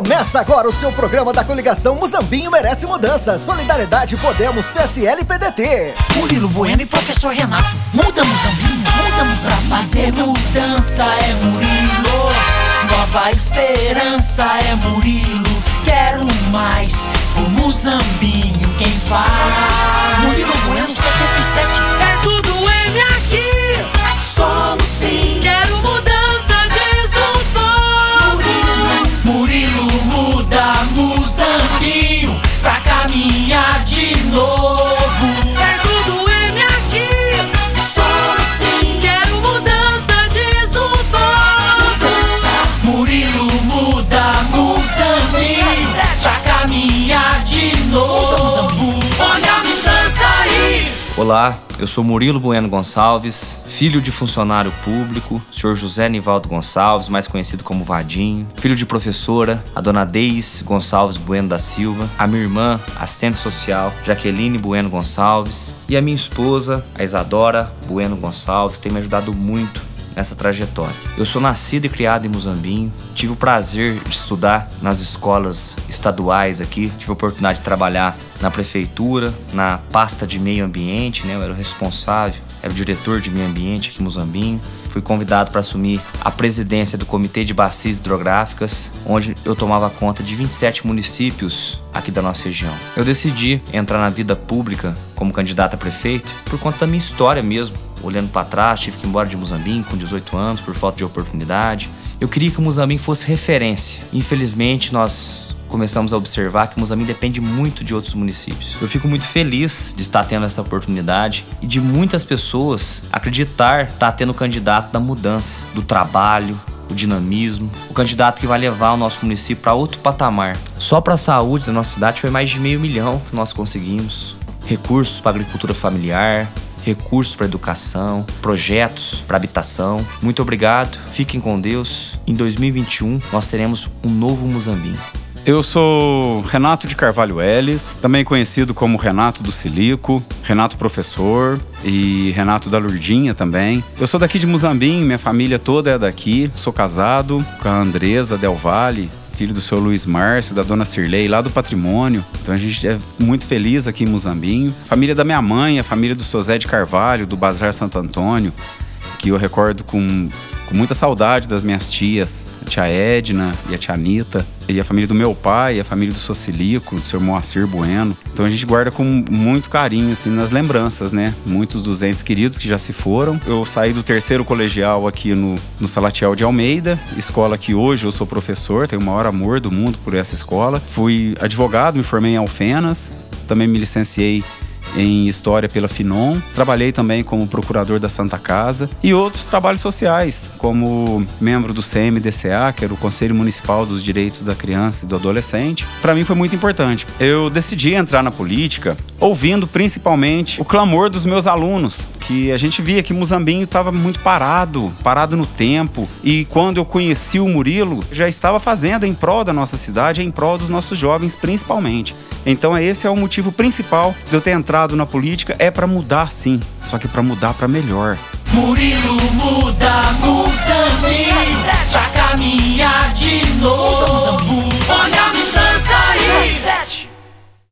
Começa agora o seu programa da coligação Muzambinho Merece Mudança. Solidariedade Podemos, PSL e PDT. Murilo Bueno e professor Renato. Muda Muzambinho, muda Muzambinho. Pra fazer mudança é Murilo. Nova esperança é Murilo. Quero mais o Muzambinho quem faz. Murilo Bueno Olá, eu sou Murilo Bueno Gonçalves, filho de funcionário público, senhor José Nivaldo Gonçalves, mais conhecido como Vadinho, filho de professora, a dona Deis Gonçalves Bueno da Silva, a minha irmã, assistente social, Jaqueline Bueno Gonçalves, e a minha esposa, a Isadora Bueno Gonçalves, que tem me ajudado muito nessa trajetória. Eu sou nascido e criado em Muzambinho, tive o prazer de estudar nas escolas estaduais aqui, tive a oportunidade de trabalhar na prefeitura, na pasta de meio ambiente, né? Eu era o responsável, era o diretor de meio ambiente aqui em Muzambinho. Fui convidado para assumir a presidência do Comitê de Bacias Hidrográficas, onde eu tomava conta de 27 municípios aqui da nossa região. Eu decidi entrar na vida pública como candidato a prefeito por conta da minha história mesmo. Olhando para trás, tive que ir embora de Muzambinho com 18 anos por falta de oportunidade. Eu queria que o Muzambinho fosse referência. Infelizmente, nós começamos a observar que Muzambinho depende muito de outros municípios. Eu fico muito feliz de estar tendo essa oportunidade e de muitas pessoas acreditar estar tendo o candidato da mudança, do trabalho, o dinamismo, o candidato que vai levar o nosso município para outro patamar. Só para a saúde da nossa cidade foi mais de meio milhão que nós conseguimos. Recursos para agricultura familiar, recursos para educação, projetos para habitação. Muito obrigado, fiquem com Deus. Em 2021 nós teremos um novo Muzambinho. Eu sou Renato de Carvalho Ellis, também conhecido como Renato do Silico, Renato Professor e Renato da Lurdinha também. Eu sou daqui de Muzambinho, minha família toda é daqui. Sou casado com a Andresa Del Valle, filho do seu Luiz Márcio, da dona Cirlei, lá do Patrimônio. Então a gente é muito feliz aqui em Muzambinho. Família da minha mãe, a família do seu Zé de Carvalho, do Bazar Santo Antônio, que eu recordo com, com muita saudade das minhas tias, a tia Edna e a tia Anitta. E a família do meu pai, a família do Socilico, do seu Moacir Bueno. Então a gente guarda com muito carinho, assim, nas lembranças, né? Muitos dos entes queridos que já se foram. Eu saí do terceiro colegial aqui no, no Salatiel de Almeida, escola que hoje eu sou professor, tenho o maior amor do mundo por essa escola. Fui advogado, me formei em Alfenas, também me licenciei em História pela Finon. Trabalhei também como procurador da Santa Casa e outros trabalhos sociais, como membro do CMDCA, que era o Conselho Municipal dos Direitos da Criança e do Adolescente. Para mim foi muito importante. Eu decidi entrar na política ouvindo principalmente o clamor dos meus alunos, que a gente via que Muzambinho estava muito parado, parado no tempo. E quando eu conheci o Murilo, já estava fazendo em prol da nossa cidade, em prol dos nossos jovens principalmente. Então esse é o motivo principal de eu ter entrado na política, é para mudar sim, só que para mudar para melhor. Murilo muda Muzambinho